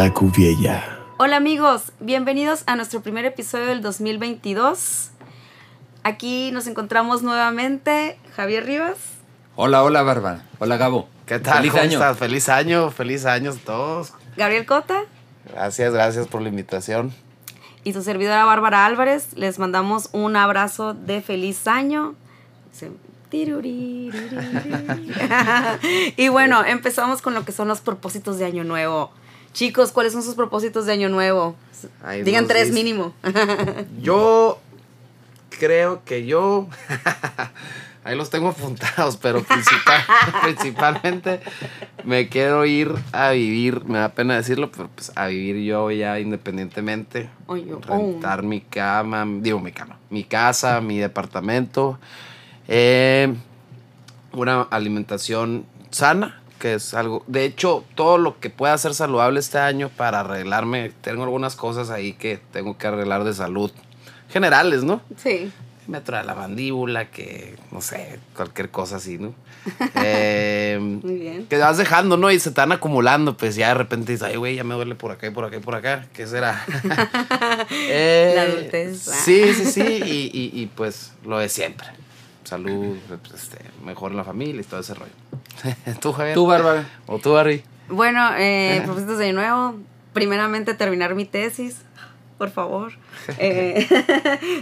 la. Hola amigos, bienvenidos a nuestro primer episodio del 2022. Aquí nos encontramos nuevamente Javier Rivas. Hola, hola Bárbara. Hola Gabo. ¿Qué tal? Feliz ¿Cómo año. estás? Feliz año, feliz año a todos. Gabriel Cota Gracias, gracias por la invitación. y su servidora Bárbara Álvarez. Les mandamos un abrazo de feliz año. Y bueno, empezamos con lo que son los propósitos de Año Nuevo. Chicos, ¿cuáles son sus propósitos de Año Nuevo? Ay, Digan tres dice- mínimo. Yo creo que yo. Ahí los tengo apuntados, pero principal- principalmente me quiero ir a vivir, me da pena decirlo, pero pues a vivir yo ya independientemente. Oh. rentar mi cama, digo mi cama, mi casa, mi departamento. eh, una alimentación sana, que es algo. De hecho, todo lo que pueda ser saludable este año para arreglarme. Tengo algunas cosas ahí que tengo que arreglar de salud generales, ¿no? Sí. Me trae la mandíbula, que no sé, cualquier cosa así, ¿no? Eh, Muy bien. que vas dejando, ¿no? Y se están acumulando, pues ya de repente dices, ay, güey, ya me duele por acá y por acá y por acá. ¿Qué será? Eh, La adultez. Sí, sí, sí. Y, y, y, pues lo de siempre. Salud, pues, este, mejor en la familia y todo ese rollo. ¿Tú, Javier? Tú, Bárbara. ¿O tú, Harry? Bueno, eh, propósitos de año nuevo. Primeramente, terminar mi tesis, por favor. Eh,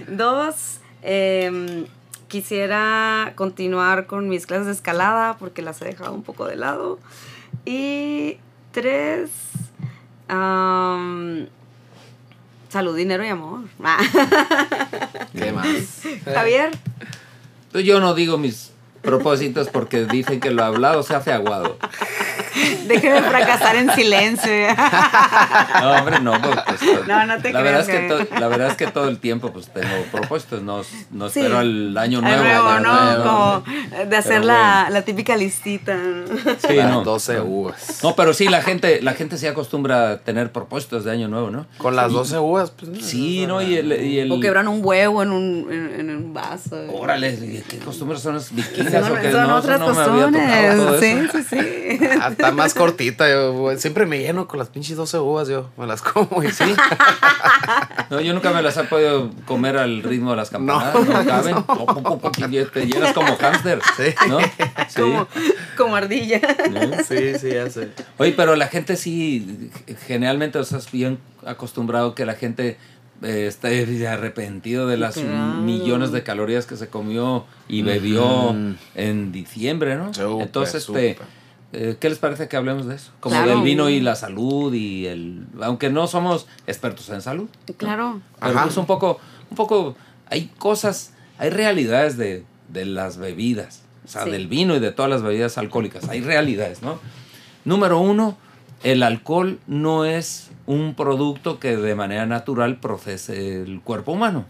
dos, em, quisiera continuar con mis clases de escalada porque las he dejado un poco de lado. Y tres, salud, dinero y amor. ¿Qué más? Javier, Pues yo no digo mis propósitos porque dicen que lo hablado se hace aguado. déjeme fracasar en silencio. No, hombre, no. Pues, pues, No, no te la creas, verdad, es que la verdad es que todo el tiempo pues tengo propuestos. No, no Sí. espero al año nuevo. nuevo, año ¿no? nuevo. Como de hacer la, bueno. la típica listita. Sí, Las no. 12 uvas. No, pero sí, la gente, la gente se acostumbra a tener propuestos de año nuevo, ¿no? Con las 12 uvas, pues. Sí, ¿no? Y el... Y el O quebran un huevo en un, en, en un vaso. Órale, ¿qué costumbres son las vikingas Son, o qué? son otras no me había tocado todo costumbres. eso. Sí, sí, sí. Hasta más cortita. Yo, güey, siempre me lleno con las pinches 12 uvas, yo. Me las como y sí. No, yo nunca me las he podido comer al ritmo de las campanadas. No, caben. Y te llenas como hámster. Sí. ¿No? Sí. Como, como ardilla. Sí, sí, ya sé. Oye, pero la gente sí, generalmente, o sea, es bien acostumbrado que la gente eh, esté arrepentido de las Claro. millones de calorías que se comió y bebió en diciembre, ¿no? Entonces, este. Eh, ¿qué les parece que hablemos de eso? Como Claro. del vino y la salud y el... Aunque no somos expertos en salud, Claro. pero Ajá. pues un poco, un poco, hay cosas, hay realidades de, de las bebidas, o sea, Sí. del vino y de todas las bebidas alcohólicas, hay realidades, ¿no? Número uno, el alcohol no es un producto que de manera natural procese el cuerpo humano.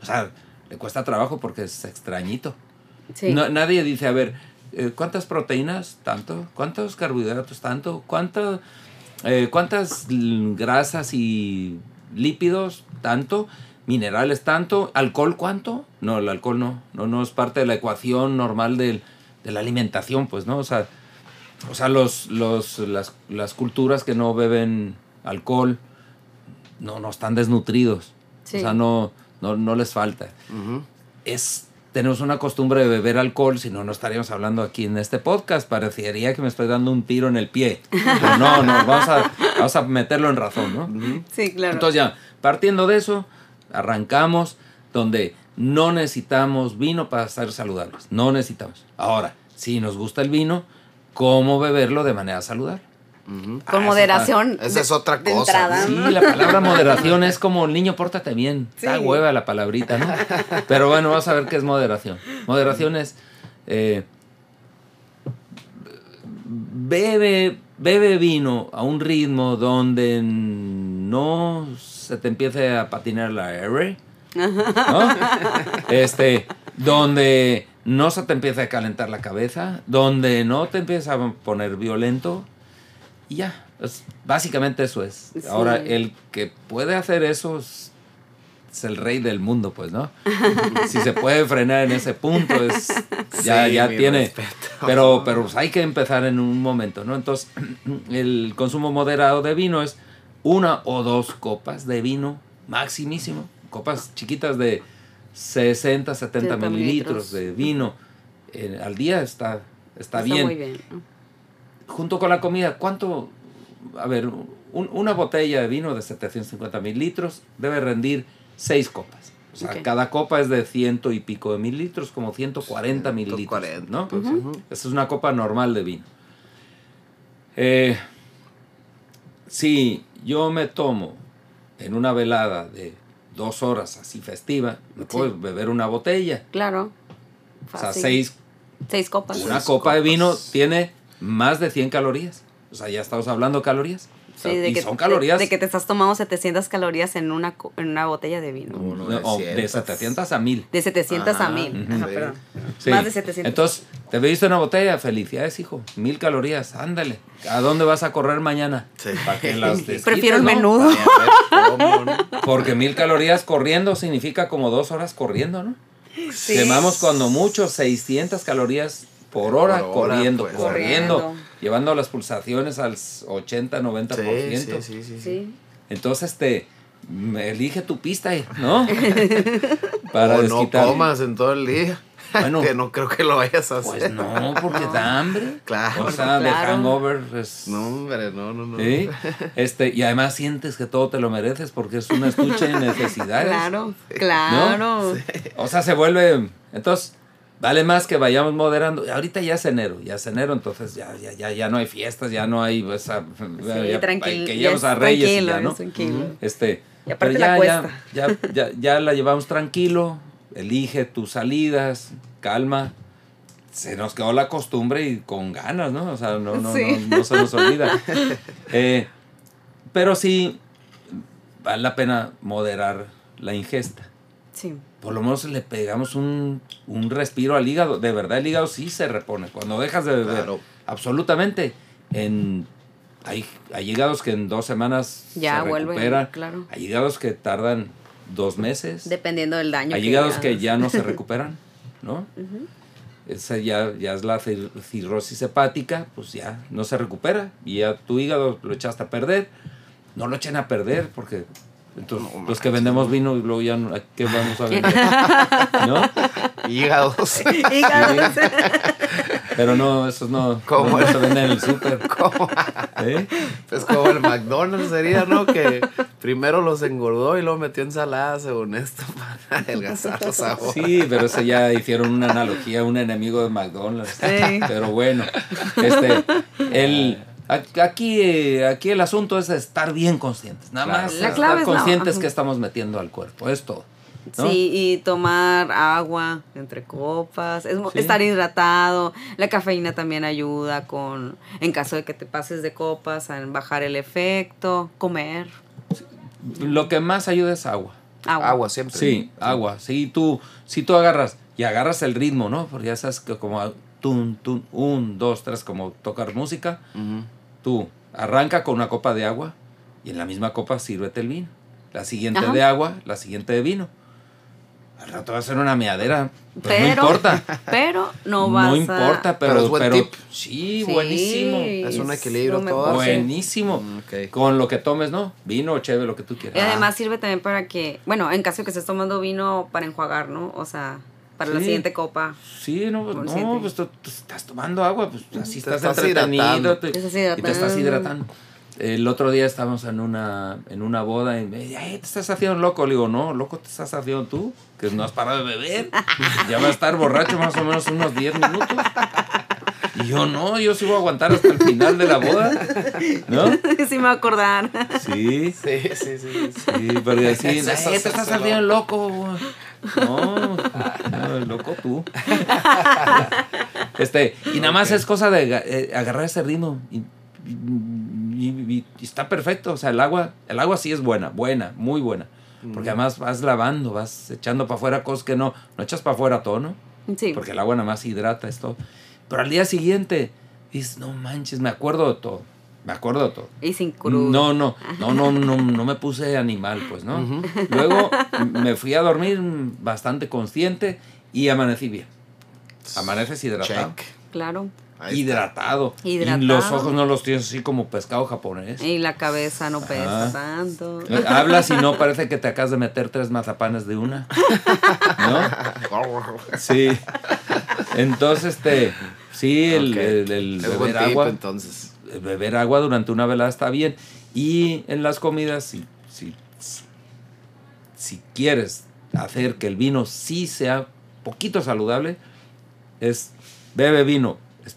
O sea, le cuesta trabajo porque es extrañito. Sí. No- nadie dice, a ver, eh, ¿cuántas proteínas? Tanto. ¿Cuántos carbohidratos? Tanto. ¿Cuánto, eh, ¿Cuántas grasas y lípidos? Tanto. ¿Minerales? Tanto. ¿Alcohol cuánto? No, el alcohol no. No, no es parte de la ecuación normal del- de la alimentación, pues, ¿no? O sea, o sea los, los, las, las culturas que no beben alcohol no, no están desnutridos. Sí. O sea, no, no, no les falta es tenemos una costumbre de beber alcohol, si no, no estaríamos hablando aquí en este podcast. Parecería que me estoy dando un tiro en el pie. Pero no, no, vamos a, vamos a meterlo en razón, ¿no? Sí, claro. Entonces ya, partiendo de eso, arrancamos donde no necesitamos vino para ser saludables. No necesitamos. Ahora, si nos gusta el vino, ¿cómo beberlo de manera saludable? Con moderación. esa es otra de cosa. entrada, Sí, la palabra moderación es como niño, pórtate bien. Está Sí. hueva la palabrita, ¿no? Pero bueno, vamos a ver qué es moderación. Moderación es. eh, bebe, bebe vino a un ritmo donde no se te empiece a patinar la R. ¿no? Este, donde no se te empiece a calentar la cabeza, donde no te empieza a poner violento y ya. Es- básicamente eso es. Sí. Ahora, el que puede hacer eso es, es el rey del mundo, pues, ¿no? si se puede frenar en ese punto, es, ya, Sí, ya tiene. respeto. Pero, pero pues, hay que empezar en un momento, ¿no? Entonces, el consumo moderado de vino es una o dos copas de vino, maximísimo, copas chiquitas de 60, 70 70 mililitros mililitros. de vino eh, al día está, está, Está bien. muy bien. Junto con la comida, ¿cuánto? A ver, un- una botella de vino de 750 mililitros debe rendir seis copas. O sea, cada copa es de ciento y pico de mililitros, como 140 mililitros, 140, ¿no? pues. Esa es una copa normal de vino. Eh, si yo me tomo en una velada de dos horas así festiva, me Sí. puedo beber una botella. Claro. O sea, seis, Seis copas. una Seis copa de vino tiene más de 100 calorías. O sea, ya estamos hablando de calorías. O sea, Sí, de y que, son de- calorías De, que te estás tomando 700 calorías en una, co- en una botella de vino. No, no, de, de 900. 700 a 1000. De 700 a Ajá, 1000. ujú. Ajá, Sí. perdón. Sí. Más de 700. Entonces, te bebiste una botella, felicidades, hijo. Mil calorías, ándale. ¿A dónde vas a correr mañana? Sí. Para que las desquites, Prefiero el ¿no? menudo. A. Porque mil calorías corriendo significa como dos horas corriendo, ¿no? Sí. Quemamos cuando mucho 600 calorías por hora, Por hora, corriendo, pues. corriendo, Corriendo. llevando las pulsaciones al 80-90%. Sí, sí, sí, sí, sí. Sí. Entonces, este, me elige tu pista, ¿no? Para o no comas en todo el día. Bueno. que no creo que lo vayas a hacer. Pues no, porque da hambre. Claro. O sea, de hangover es... No, hombre, no, no, no. ¿Sí? Este, y además sientes que todo te lo mereces porque es un estuche de necesidades. Claro, claro. O sea, se vuelve. Entonces, vale más que vayamos moderando. Ahorita ya es enero, ya es enero, entonces ya, ya, ya, ya no hay fiestas, ya no hay. pues, a- ya- tranquilo. Que llevamos a Reyes y tranquilo, ya, ¿no? tranquilo. Este. Y aparte la ya, ya, cuesta. ya, ya, ya la llevamos tranquilo. Elige tus salidas, calma. Se nos quedó la costumbre y con ganas, ¿no? O sea, no, no, Sí. no, no se nos olvida. Eh, pero sí, vale la pena moderar la ingesta Sí. por lo menos le pegamos un, un respiro al hígado. De verdad, el hígado sí se repone. Cuando dejas de beber, Claro. absolutamente. En, hay, hay hígados que en dos semanas Ya se vuelven, recuperan. claro. Hay hígados que tardan dos meses. Dependiendo del daño. hay hígados que ya no se recuperan, ¿no? Esa ya, ya es la cir- cirrosis hepática, pues ya no se recupera. Y ya tu hígado lo echaste a perder. No lo echen a perder porque entonces, No los que vendemos vino y luego ya no, ¿a ¿qué vamos a vender? ¿No? Hígados. Hígados. Pero no, esos no, ¿Cómo? no se venden en el súper. ¿Cómo? ¿Eh? Pues como el McDonald's sería, ¿no? Que primero los engordó y luego metió ensalada según esto para adelgazar los sabores. Sí, pero ese ya hicieron una analogía a un enemigo de McDonald's. Sí. Pero bueno, este, el, a- aquí, eh, aquí el asunto es estar bien conscientes. Nada Claro. más La estar es conscientes que estamos metiendo al cuerpo. Es todo. ¿no? Sí, y tomar agua entre copas, es, mo- Sí. estar hidratado. La cafeína también ayuda con, en caso de que te pases de copas, a bajar el efecto, comer Lo que más ayuda es agua. agua. Agua siempre. Sí, agua. Sí, tú, si tú agarras y agarras el ritmo, ¿no? Porque ya sabes que como tun, tun, un, dos, tres, como tocar música, Ujú. Tú arranca con una copa de agua y en la misma copa sírvete el vino. La siguiente Ajá. de agua, la siguiente de vino. Al rato va a ser una meadera. Pues Pero, no importa. pero no vas no a- importa, pero, Pero es buen pero- tip. sí, Sí, buenísimo. Es un equilibrio mejor. todo. Buenísimo. Mm, ok. Con lo que tomes, ¿no? Vino, cheve, lo que tú Y quieras. además sirve también para que, bueno, en caso de que estés tomando vino para enjuagar, ¿no? O sea, para la Sí. siguiente copa. Sí, no, pues, no, pues tú, tú estás tomando agua, pues así Te estás, estás entretenido hidratando. te- Te estás y te estás hidratando. hidratando. El otro día estábamos en una, en una boda y me dice, "Ay, te estás haciendo loco. Le digo, no, loco te estás haciendo tú, que no has parado de beber. ya va a estar borracho más o menos unos 10 minutos. Y yo, no, yo sí voy a aguantar hasta el final de la boda. ¿No? sí me voy a acordar. Sí, Sí, sí, sí. sí. sí, pero decir, Eso, "Ay, eso, te estás haciendo loco. Güey". No, no, loco tú. Este, y nada más es cosa de eh, agarrar ese ritmo. Y, y- y- y está perfecto. O sea, el agua, el agua sí es buena, buena, muy buena. Porque además vas lavando, vas echando para afuera cosas que no, no echas para afuera todo, ¿no? Sí. Porque el agua nada más hidrata esto. Pero al día siguiente, dices, no manches, me acuerdo de todo. Me acuerdo todo. Y sin crudo. No, no, no, no, no, no me puse animal, pues, ¿no? Luego me fui a dormir bastante consciente y amanecí bien. Amaneces hidratado. Check. Claro. Está. hidratado. Y Hidratado. los ojos no los tienes así como pescado japonés. Y la cabeza no pesa Ah. tanto. Eh, Hablas y no parece que te acabas de meter tres mazapanes de una. ¿No? Sí. Entonces, este, sí, el, el- el beber tip, agua. entonces. Beber agua durante una velada está bien. Y en las comidas, si, si, si quieres hacer que el vino sí sea poquito saludable, es bebe vino. Es,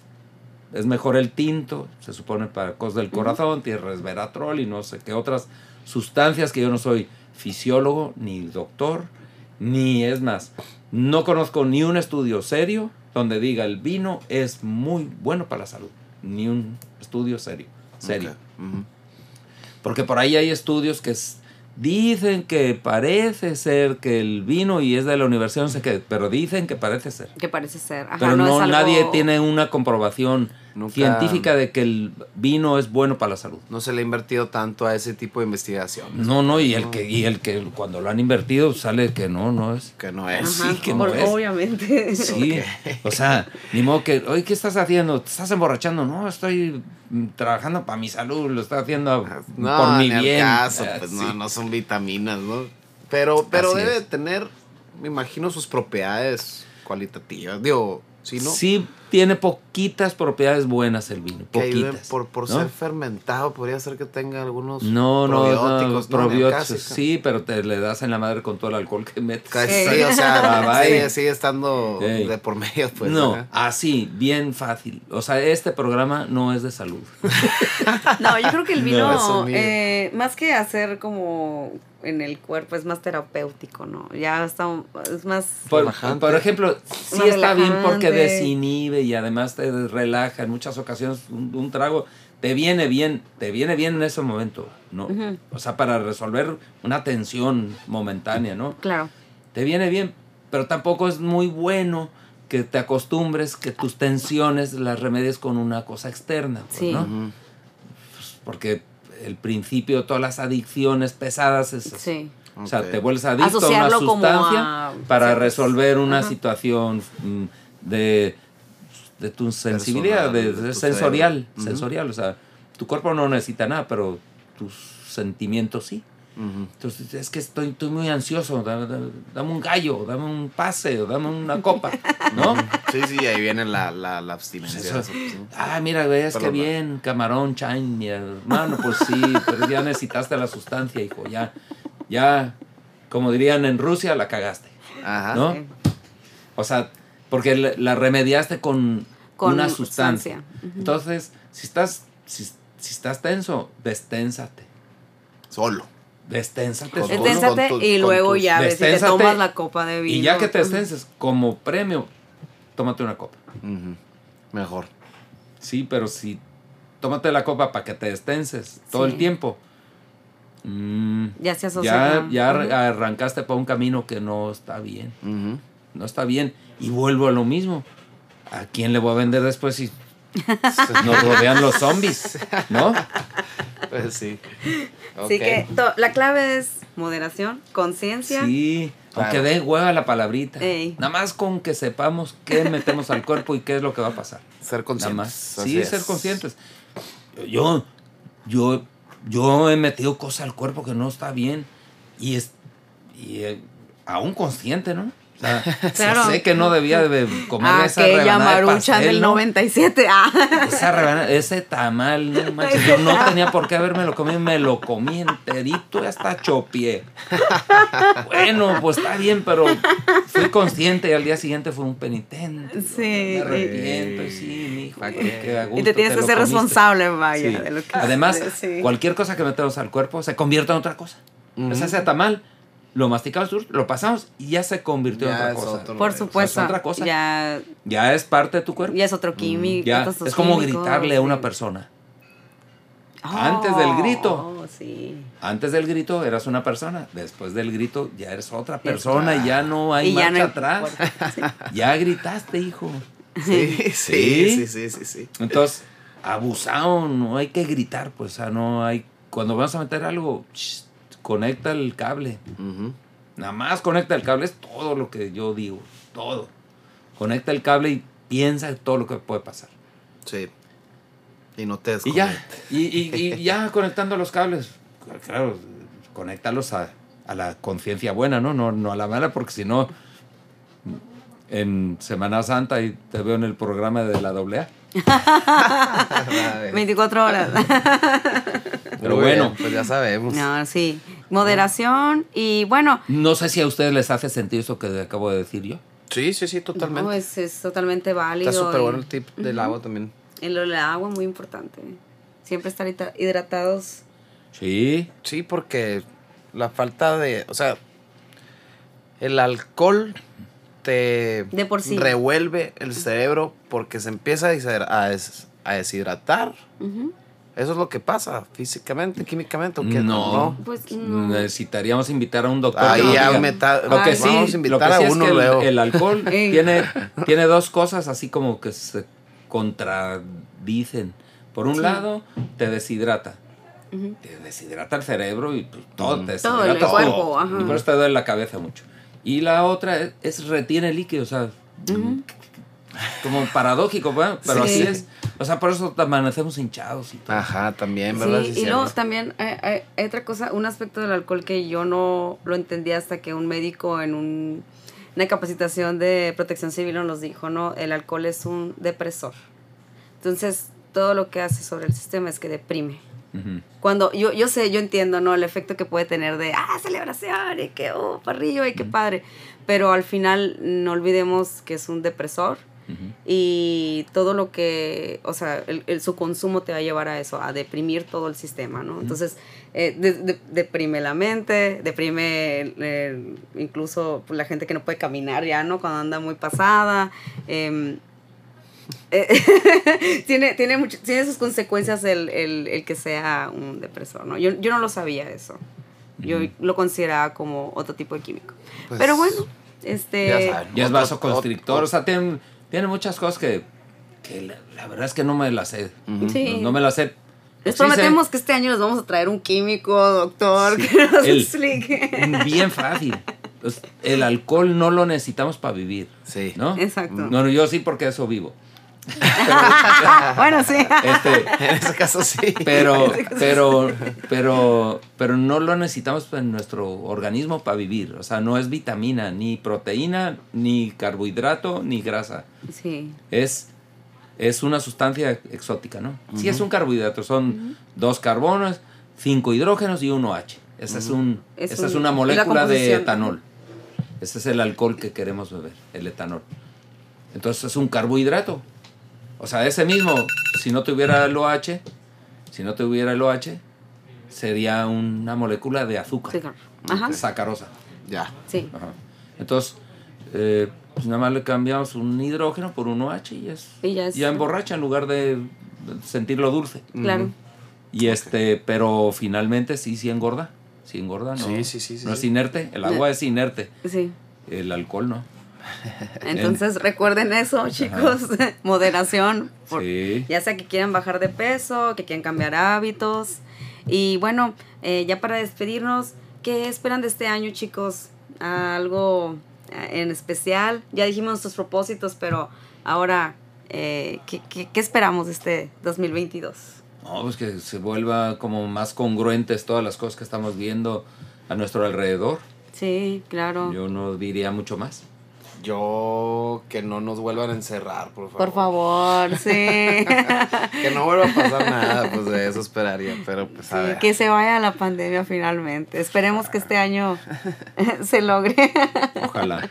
es mejor el tinto, se supone para cosas del corazón, tiene resveratrol y no sé qué otras sustancias que yo no soy fisiólogo ni doctor, ni es más, no conozco ni un estudio serio donde diga el vino es muy bueno para la salud, ni un estudio serio, serio. Porque por ahí hay estudios que dicen que parece ser que el vino y es de la universidad, no sé qué, pero dicen que parece ser. Que parece ser. Ajá, pero no, es algo- nadie tiene una comprobación Nunca- científica de que el vino es bueno para la salud. No se le ha invertido tanto a ese tipo de investigación. No, no, y el que, y el que cuando lo han invertido sale que no, no es. Que no es. Ajá, sí, que no es. Obviamente. Sí, o sea, ni modo que, oye, ¿qué estás haciendo? ¿Te estás emborrachando? No, estoy trabajando para mi salud, lo estoy haciendo No, por mi bien. caso, Eh, pues sí. no, no son vitaminas, ¿no? Pero, pero Así debe es. tener, me imagino, sus propiedades cualitativas. Digo, si no, Sí tiene poquitas propiedades buenas el vino, que ayuden poquitas. por, por ¿no? ser fermentado, podría ser que tenga algunos No, no, probióticos. no, sí, pero te le das en la madre con todo el alcohol que metes. Casi, sí, o sea, Ah, sigue, estando Ey. de por medio, pues. no, así, bien fácil. O sea, este programa no es de salud. No, yo creo que el No, vino, eh, más que hacer como en el cuerpo, es más terapéutico, ¿no? Ya está, es más... Por, por ejemplo, sí Más está bien porque desinhibe y además te relaja. En muchas ocasiones un, un trago te viene bien, te viene bien en ese momento, ¿no? O sea, para resolver una tensión momentánea, ¿no? Claro. te viene bien, pero tampoco es muy bueno que te acostumbres que tus tensiones las remedies con una cosa externa, pues, Sí. ¿no? Ujú. Porque el principio de todas las adicciones pesadas es. Sí. O sea, te vuelves adicto a una sustancia a- para sí, resolver una ajá. situación mm, de, de tu sensibilidad, de, de de tu sensorial, cerebro. Sensorial. O sea, tu cuerpo no necesita nada, pero tus sentimientos sí. Entonces, es que estoy, estoy muy ansioso, dame, dame- dame un gallo, dame un pase, dame una copa, ¿no? Sí, sí, ahí viene la, la, la abstinencia. Pues eso- eso, sí. Ah, mira, ves que Perdón. bien, camarón, chain, mi hermano, pues sí, pero ya necesitaste la sustancia, hijo, ya, ya, como dirían en Rusia, la cagaste, Ajá. ¿no? Sí. O sea, porque la la remediaste con, Con una sustancia. Entonces, si estás, si, si estás tenso, desténsate, Solo. Desténsate Con solo. tus- Esténsate con tus- y con luego tus- ya ves si te Desténsate, tomas la copa de vino. Y ya que te Ujú. estenses, como premio, tómate una copa. Mejor. Sí, pero si tómate la copa para que te destenses todo Sí. el tiempo. mm, Ya se asocia. ya ya arrancaste para un camino que no está bien. No está bien. Y vuelvo a lo mismo. ¿A quién le voy a vender después si nos rodean los zombies? ¿No? Pues sí. Así Ok. que to- la clave es moderación, conciencia. Sí. Claro. Aunque dé hueva la palabrita. Ey. Nada más con que sepamos qué metemos al cuerpo y qué es lo que va a pasar. Ser Nada conscientes. más. así Sí, es. ser conscientes. Yo, yo, yo he metido cosas al cuerpo que no está bien y es y eh, aún consciente, ¿no? O sea, Claro. sé que no debía de comer esa Aquella rebanada de maruchan pastel, del ¿no? 97. Ah. Esa rebanada, ese tamal, no manches, yo no tenía por qué haberme lo comido, me lo comí enterito y hasta chopié. Bueno, pues está bien, pero fui consciente y al día siguiente fue un penitente. Sí. Me arrepiento, sí, mi hijo. Y te tienes que ser comiste. responsable, vaya. Sí. de lo que Además, sí. cualquier cosa que metemos al cuerpo se convierte en otra cosa. O sea, ese tamal, lo masticamos, lo pasamos y ya se convirtió en otra es cosa. otro. Por Es supuesto. otra cosa. Ya, Ya es parte de tu cuerpo. ya es otro químico. Ya, otros es como químicos, gritarle a una persona. Antes del grito. Oh, sí. Antes del grito eras una persona, después del grito ya eres otra persona y ya no hay Y ya marcha no hay- atrás. Ya gritaste, hijo. Sí, sí, Sí. sí, sí, sí, sí. Entonces, abusado, no hay que gritar, pues, o sea, no hay... Cuando vamos a meter algo, conecta el cable. Nada más conecta el cable, es todo lo que yo digo, todo. Conecta el cable y piensa en todo lo que puede pasar. Sí. Y no te Y ya, desconectes. y, y- y ya conectando los cables, claro, conectarlos a, a la conciencia buena, ¿no? ¿no? No a la mala, porque si no, en Semana Santa y te veo en el programa de la AA. 24 horas. Pero Muy bueno. bien, pues ya sabemos. no, sí. Moderación y bueno, No sé si a ustedes les hace sentir eso que acabo de decir yo. Sí, sí, sí, totalmente. no, es, es totalmente válido. Está súper bueno el tip del agua también. El lo del agua, muy importante. Siempre estar hidra- hidratados. Sí, Sí, porque la falta de, o sea, el alcohol te De por sí. revuelve el cerebro porque se empieza a, deshidra- a des- a deshidratar. Ujú. Eso es lo que pasa físicamente, químicamente. ¿o qué? No. Pues no. necesitaríamos invitar a un doctor. Ahí ya diga. meta- Lo que sí, vamos a invitar lo que a sí uno es que el- luego. el, alcohol tiene, tiene dos cosas así como que se contradicen. Por un Sí. lado, te deshidrata. Te deshidrata el cerebro y pues, todo te Todo el deshidrata cuerpo, ajá. Y por eso te duele la cabeza mucho. Y la otra es, es retiene líquido, o sea, como paradójico, ¿verdad? pero Sí. así es. O sea, por eso amanecemos hinchados y todo. Ajá, también, ¿verdad? Sí, Sí, y luego cierto. también hay, hay- hay otra cosa, un aspecto del alcohol que yo no lo entendí hasta que un médico en un- una capacitación de protección civil nos dijo, ¿no? El alcohol es un depresor. Entonces, todo lo que hace sobre el sistema es que deprime. Cuando yo, yo sé, yo entiendo, ¿no? El efecto que puede tener de, ah, celebración, y que, oh, parrillo, y qué padre. Pero al final no olvidemos que es un depresor Y todo lo que, o sea, el, el- su consumo te va a llevar a eso, a deprimir todo el sistema, ¿no? Entonces, eh, de- de- deprime la mente, deprime el- el- incluso la gente que no puede caminar ya, ¿no? Cuando anda muy pasada. em, eh, tiene, tiene, mucho- tiene sus consecuencias el, el- el que sea un depresor, ¿no? Yo, yo no lo sabía eso. Yo lo consideraba como otro tipo de químico. Pues, Pero bueno, este... ya saben. Y es Otro- vasoconstrictor, o sea, tiene, tiene muchas cosas que, que la, la verdad es que no me las sé. Sí. No, no me las sé. Les Sí prometemos que este año les vamos a traer un químico, doctor, Sí. que nos El- explique. Bien fácil. Pues, el alcohol no lo necesitamos para vivir. Sí. ¿No? Exacto. No, no, yo sí porque eso vivo. bueno, sí. Este, En ese caso sí. pero, pero, pero, pero no lo necesitamos en nuestro organismo para vivir. O sea, no es vitamina, ni proteína, ni carbohidrato, ni grasa. Sí. es, es una sustancia exótica, ¿no? Sí es un carbohidrato, son dos carbonos, cinco hidrógenos y uno H. Esa es, un, Es esa es un- una molécula de etanol. Ese es el alcohol que queremos beber, el etanol. Entonces es un carbohidrato. O sea, ese mismo, si no tuviera el OH, si no tuviera el OH, sería una molécula de azúcar. Ajá. sacarosa. Ya. Sí. Ajá. Entonces, eh, pues nada más le cambiamos un hidrógeno por un OH y es, Y ya es- emborracha en lugar de sentirlo dulce. Claro. Y este, pero finalmente sí, sí engorda. Sí engorda, ¿no? Sí, sí, sí, sí, No es inerte. El agua es inerte. Sí. El alcohol no. Entonces recuerden eso, chicos. Moderación. por- Sí. Ya sea que quieran bajar de peso, que quieran cambiar hábitos. Y bueno, eh, ya para despedirnos, ¿qué esperan de este año, chicos? Algo eh, en especial. Ya dijimos nuestros propósitos, pero ahora, eh, ¿qué, qué, qué esperamos de este 2022? No, pues que se vuelva como más congruentes todas las cosas que estamos viendo a nuestro alrededor. Sí, claro. Yo no diría mucho más. Yo que no nos vuelvan a encerrar, por favor. Por favor, sí. Que no vuelva a pasar nada, pues de eso esperaría, pero pues a Sí, ver. que se vaya la pandemia finalmente. Esperemos que este año se logre. Ojalá.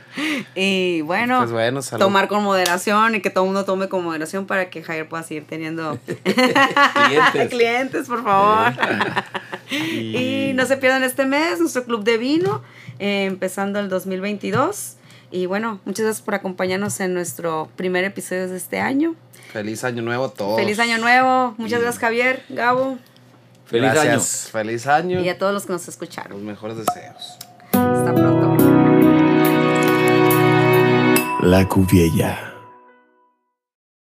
y bueno, Pues bueno, tomar con moderación y que todo el mundo tome con moderación para que Javier pueda seguir teniendo Clientes. clientes, por favor. y no se pierdan este mes nuestro club de vino, eh, empezando el 2022. Y bueno, muchas gracias por acompañarnos en nuestro primer episodio de este año. Feliz año nuevo a todos. Feliz año nuevo. Muchas gracias Javier, Gabo Feliz Gracias. Feliz año. y a todos los que nos escucharon. Los mejores deseos. Hasta pronto. La Cuviella.